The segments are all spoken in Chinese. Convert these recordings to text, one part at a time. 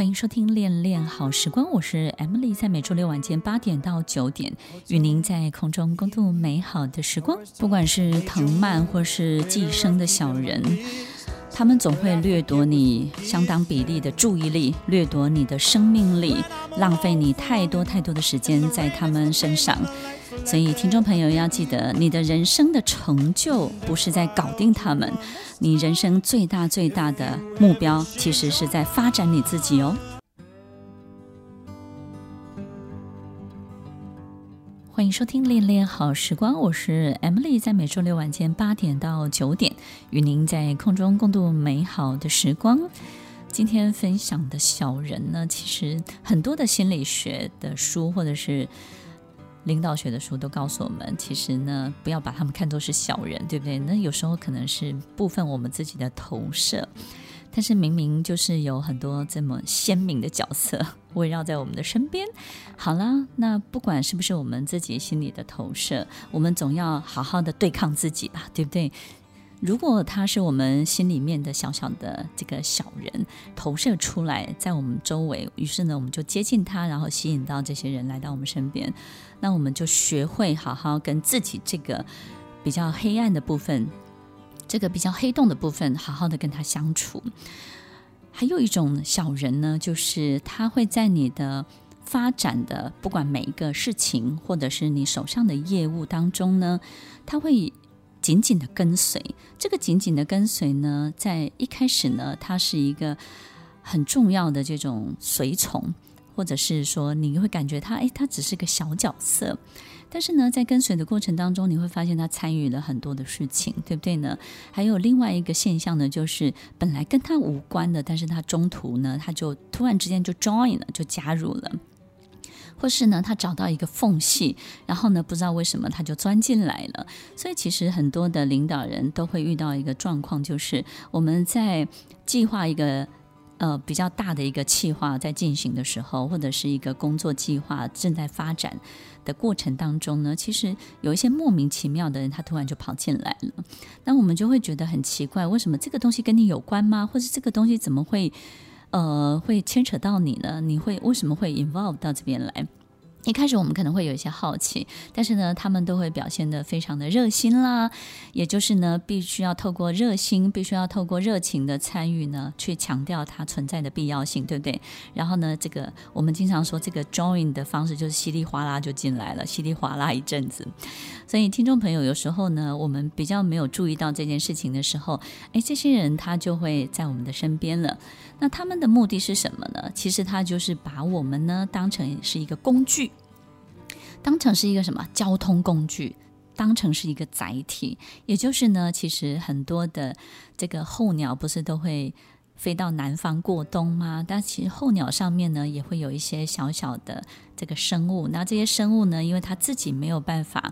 欢迎收听《恋恋好时光》，我是 Emily，在每周六晚间八点到九点，与您在空中共度美好的时光。不管是藤蔓或是寄生的小人，他们总会掠夺你相当比例的注意力，掠夺你的生命力，浪费你太多太多的时间在他们身上。所以，听众朋友要记得，你的人生的成就不是在搞定他们，你人生最大最大的目标，其实是在发展你自己哦。欢迎收听《恋恋好时光》，我是 Emily，在每周六晚间八点到九点，与您在空中共度美好的时光。今天分享的小人呢，其实很多的心理学的书，或者是。领导学的书都告诉我们，其实呢，不要把他们看作是小人，对不对？那有时候可能是部分我们自己的投射，但是明明就是有很多这么鲜明的角色围绕在我们的身边。好啦，那不管是不是我们自己心里的投射，我们总要好好的对抗自己吧，对不对？如果他是我们心里面的小小的这个小人投射出来在我们周围，于是呢，我们就接近他，然后吸引到这些人来到我们身边。那我们就学会好好跟自己这个比较黑暗的部分，这个比较黑洞的部分，好好的跟他相处。还有一种小人呢，就是他会在你的发展的不管每一个事情，或者是你手上的业务当中呢，他会。紧紧的跟随，这个紧紧的跟随呢，在一开始呢，它是一个很重要的这种随从，或者是说你会感觉他，哎，他只是个小角色，但是呢，在跟随的过程当中，你会发现他参与了很多的事情，对不对呢？还有另外一个现象呢，就是本来跟他无关的，但是他中途呢，他就突然之间就 join 了，就加入了。或是呢，他找到一个缝隙，然后呢，不知道为什么他就钻进来了。所以其实很多的领导人都会遇到一个状况，就是我们在计划一个呃比较大的一个计划在进行的时候，或者是一个工作计划正在发展的过程当中呢，其实有一些莫名其妙的人，他突然就跑进来了。那我们就会觉得很奇怪，为什么这个东西跟你有关吗？或者这个东西怎么会？呃，会牵扯到你呢？你会为什么会 involve 到这边来？一开始我们可能会有一些好奇，但是呢，他们都会表现得非常的热心啦。也就是呢，必须要透过热心，必须要透过热情的参与呢，去强调它存在的必要性，对不对？然后呢，这个我们经常说这个 join 的方式就是稀里哗啦就进来了，稀里哗啦一阵子。所以听众朋友，有时候呢，我们比较没有注意到这件事情的时候，哎，这些人他就会在我们的身边了。那他们的目的是什么呢？其实他就是把我们呢当成是一个工具。当成是一个什么交通工具，当成是一个载体，也就是呢，其实很多的这个候鸟不是都会飞到南方过冬吗？但其实候鸟上面呢，也会有一些小小的这个生物。那这些生物呢，因为它自己没有办法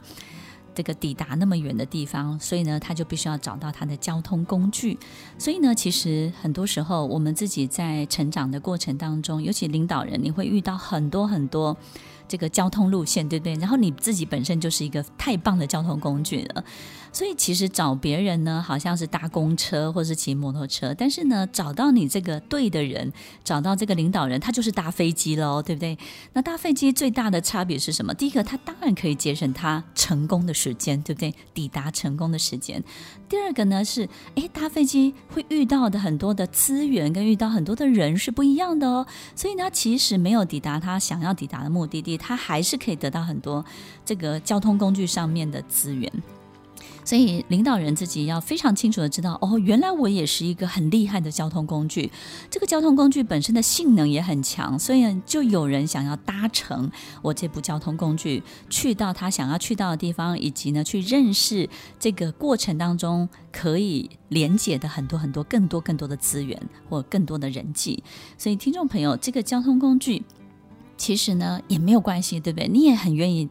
这个抵达那么远的地方，所以呢，它就必须要找到它的交通工具。所以呢，其实很多时候我们自己在成长的过程当中，尤其领导人，你会遇到很多很多。这个交通路线对不对？然后你自己本身就是一个太棒的交通工具了，所以其实找别人呢，好像是搭公车或是骑摩托车，但是呢，找到你这个对的人，找到这个领导人，他就是搭飞机喽，对不对？那搭飞机最大的差别是什么？第一个，他当然可以节省他成功的时间，对不对？抵达成功的时间。第二个呢是，诶，搭飞机会遇到的很多的资源跟遇到很多的人是不一样的哦，所以呢，其实没有抵达他想要抵达的目的地，他还是可以得到很多这个交通工具上面的资源。所以，领导人自己要非常清楚的知道，哦，原来我也是一个很厉害的交通工具。这个交通工具本身的性能也很强，所以就有人想要搭乘我这部交通工具，去到他想要去到的地方，以及呢，去认识这个过程当中可以连接的很多很多更多更多的资源或更多的人际。所以，听众朋友，这个交通工具其实呢也没有关系，对不对？你也很愿意。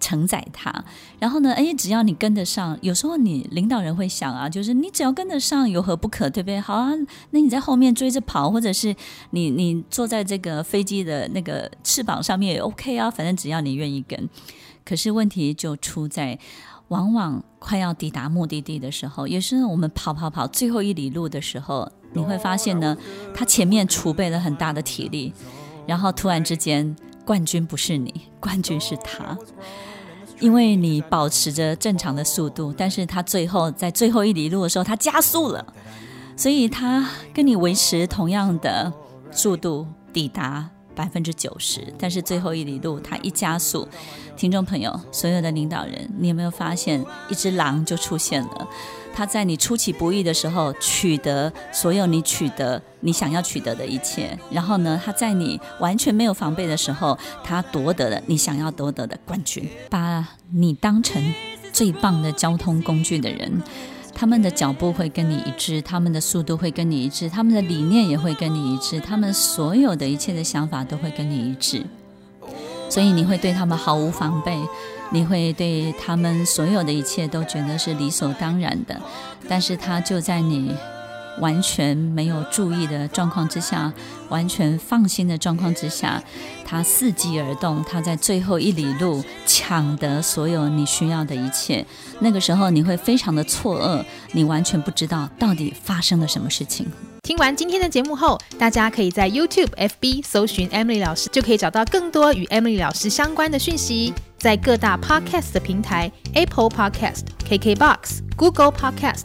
承载它，然后呢？哎，只要你跟得上，有时候你领导人会想啊，就是你只要跟得上，有何不可，对不对？好啊，那你在后面追着跑，或者是你你坐在这个飞机的那个翅膀上面也 OK 啊，反正只要你愿意跟。可是问题就出在，往往快要抵达目的地的时候，也是我们跑跑跑最后一里路的时候，你会发现呢，他前面储备了很大的体力，然后突然之间，冠军不是你，冠军是他，因为你保持着正常的速度，但是他最后在最后一里路的时候，他加速了，所以他跟你维持同样的速度抵达百分之九十，但是最后一里路他一加速，听众朋友，所有的领导人，你有没有发现一只狼就出现了？他在你出其不意的时候取得所有你取得你想要取得的一切，然后呢，他在你完全没有防备的时候，他夺得了你想要夺得的冠军。把你当成最棒的交通工具的人，他们的脚步会跟你一致，他们的速度会跟你一致，他们的理念也会跟你一致，他们所有的一切的想法都会跟你一致，所以你会对他们毫无防备。你会对他们所有的一切都觉得是理所当然的，但是他就在你完全没有注意的状况之下，完全放心的状况之下，他伺机而动，他在最后一里路抢得所有你需要的一切。那个时候你会非常的错愕，你完全不知道到底发生了什么事情。听完今天的节目后，大家可以在 YouTube、FB 搜寻 Emily 老师，就可以找到更多与 Emily 老师相关的讯息。在各大 Podcast 的平台，Apple Podcast、KKBox、Google Podcast、